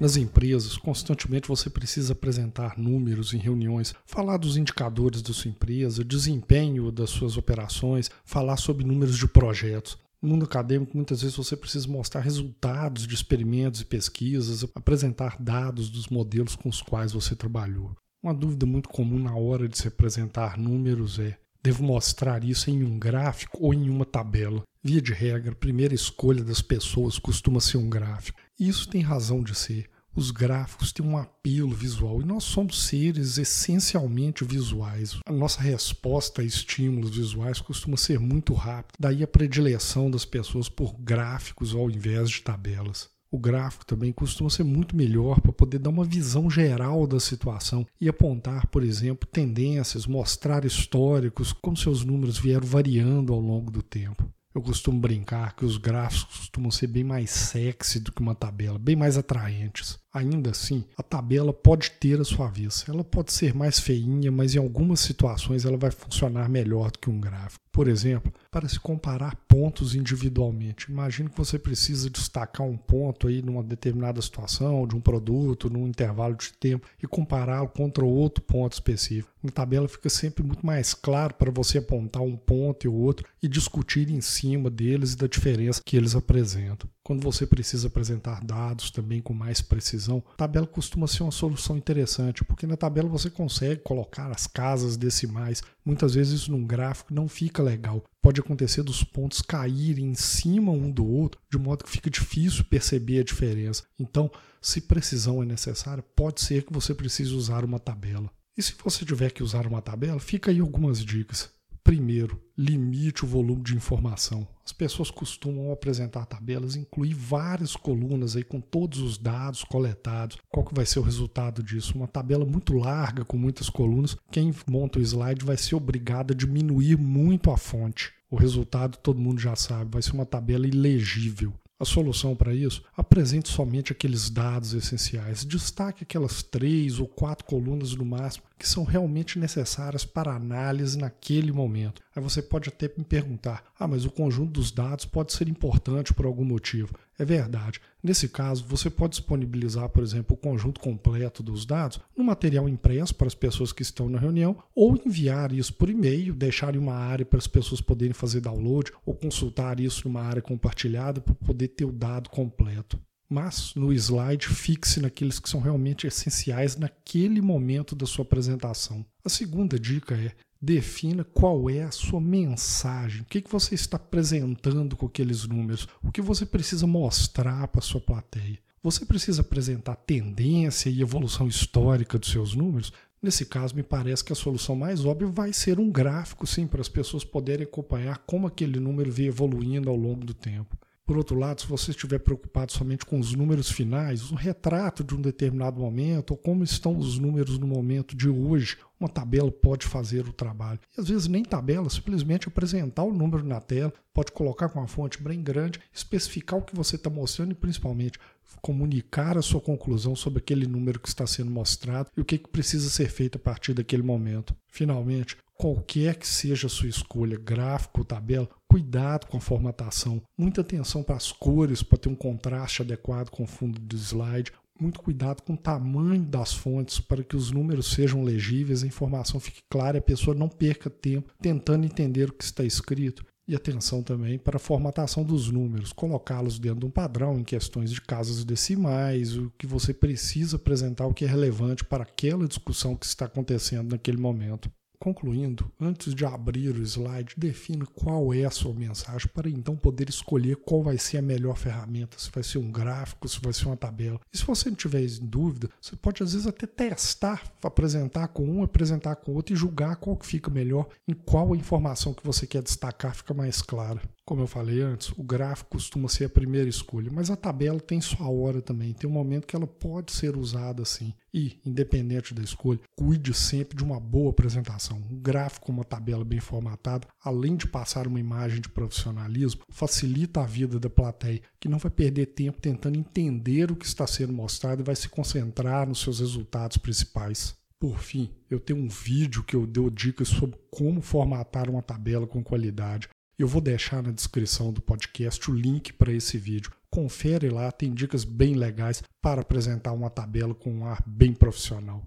Nas empresas, constantemente você precisa apresentar números em reuniões, falar dos indicadores da sua empresa, desempenho das suas operações, falar sobre números de projetos. No mundo acadêmico, muitas vezes você precisa mostrar resultados de experimentos e pesquisas, apresentar dados dos modelos com os quais você trabalhou. Uma dúvida muito comum na hora de se apresentar números é: devo mostrar isso em um gráfico ou em uma tabela? Via de regra, a primeira escolha das pessoas costuma ser um gráfico. Isso tem razão de ser. Os gráficos têm um apelo visual e nós somos seres essencialmente visuais. A nossa resposta a estímulos visuais costuma ser muito rápida, daí a predileção das pessoas por gráficos ao invés de tabelas. O gráfico também costuma ser muito melhor para poder dar uma visão geral da situação e apontar, por exemplo, tendências, mostrar históricos, como seus números vieram variando ao longo do tempo. Eu costumo brincar que os gráficos costumam ser bem mais sexy do que uma tabela, bem mais atraentes. Ainda assim, a tabela pode ter a sua vez. Ela pode ser mais feinha, mas em algumas situações ela vai funcionar melhor do que um gráfico. Por exemplo, para se comparar pontos individualmente. Imagine que você precisa destacar um ponto aí numa determinada situação, de um produto, num intervalo de tempo e compará-lo contra outro ponto específico. Na tabela fica sempre muito mais claro para você apontar um ponto e o outro e discutir em cima deles e da diferença que eles apresentam. Quando você precisa apresentar dados também com mais precisão, a tabela costuma ser uma solução interessante, porque na tabela você consegue colocar as casas decimais. Muitas vezes isso num gráfico não fica legal. Pode acontecer dos pontos caírem em cima um do outro, de modo que fica difícil perceber a diferença. Então, se precisão é necessária, pode ser que você precise usar uma tabela. E se você tiver que usar uma tabela, fica aí algumas dicas. Primeiro, limite o volume de informação. As pessoas costumam apresentar tabelas, incluir várias colunas aí com todos os dados coletados. Qual que vai ser o resultado disso? Uma tabela muito larga com muitas colunas. Quem monta o slide vai ser obrigado a diminuir muito a fonte. O resultado todo mundo já sabe, vai ser uma tabela ilegível. A solução para isso? Apresente somente aqueles dados essenciais. Destaque aquelas três ou quatro colunas no máximo que são realmente necessárias para análise naquele momento. Aí você pode até me perguntar: ah, mas o conjunto dos dados pode ser importante por algum motivo. É verdade. Nesse caso, você pode disponibilizar, por exemplo, o conjunto completo dos dados no material impresso para as pessoas que estão na reunião, ou enviar isso por e-mail, deixar em uma área para as pessoas poderem fazer download, ou consultar isso numa área compartilhada para poder ter o dado completo. Mas no slide, fixe naqueles que são realmente essenciais naquele momento da sua apresentação. A segunda dica é defina qual é a sua mensagem, o que, que você está apresentando com aqueles números, o que você precisa mostrar para a sua plateia. Você precisa apresentar tendência e evolução histórica dos seus números? Nesse caso, me parece que a solução mais óbvia vai ser um gráfico, sim, para as pessoas poderem acompanhar como aquele número vem evoluindo ao longo do tempo. Por outro lado, se você estiver preocupado somente com os números finais, um retrato de um determinado momento, ou como estão os números no momento de hoje, uma tabela pode fazer o trabalho. E às vezes nem tabela, simplesmente apresentar o número na tela, pode colocar com uma fonte bem grande, especificar o que você está mostrando e principalmente comunicar a sua conclusão sobre aquele número que está sendo mostrado e o que, que precisa ser feito a partir daquele momento. Finalmente, qualquer que seja a sua escolha, gráfico ou tabela, cuidado com a formatação, muita atenção para as cores, para ter um contraste adequado com o fundo do slide, muito cuidado com o tamanho das fontes para que os números sejam legíveis, a informação fique clara e a pessoa não perca tempo tentando entender o que está escrito. E atenção também para a formatação dos números, colocá-los dentro de um padrão em questões de casas decimais, o que você precisa apresentar, o que é relevante para aquela discussão que está acontecendo naquele momento. Concluindo, antes de abrir o slide, defina qual é a sua mensagem para então poder escolher qual vai ser a melhor ferramenta, se vai ser um gráfico, se vai ser uma tabela. E se você não tiver dúvida, você pode às vezes até testar, apresentar com um, apresentar com outro e julgar qual que fica melhor, em qual informação que você quer destacar fica mais clara. Como eu falei antes, o gráfico costuma ser a primeira escolha, mas a tabela tem sua hora também. Tem um momento que ela pode ser usada assim. E, independente da escolha, cuide sempre de uma boa apresentação. Um gráfico, uma tabela bem formatada, além de passar uma imagem de profissionalismo, facilita a vida da plateia, que não vai perder tempo tentando entender o que está sendo mostrado e vai se concentrar nos seus resultados principais. Por fim, eu tenho um vídeo que eu dou dicas sobre como formatar uma tabela com qualidade. Eu vou deixar na descrição do podcast o link para esse vídeo. Confere lá, tem dicas bem legais para apresentar uma tabela com um ar bem profissional.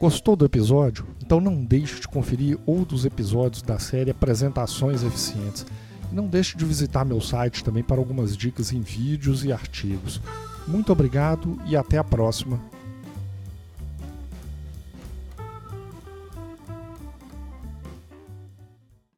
Gostou do episódio? Então não deixe de conferir outros episódios da série Apresentações Eficientes. Não deixe de visitar meu site também para algumas dicas em vídeos e artigos. Muito obrigado e até a próxima.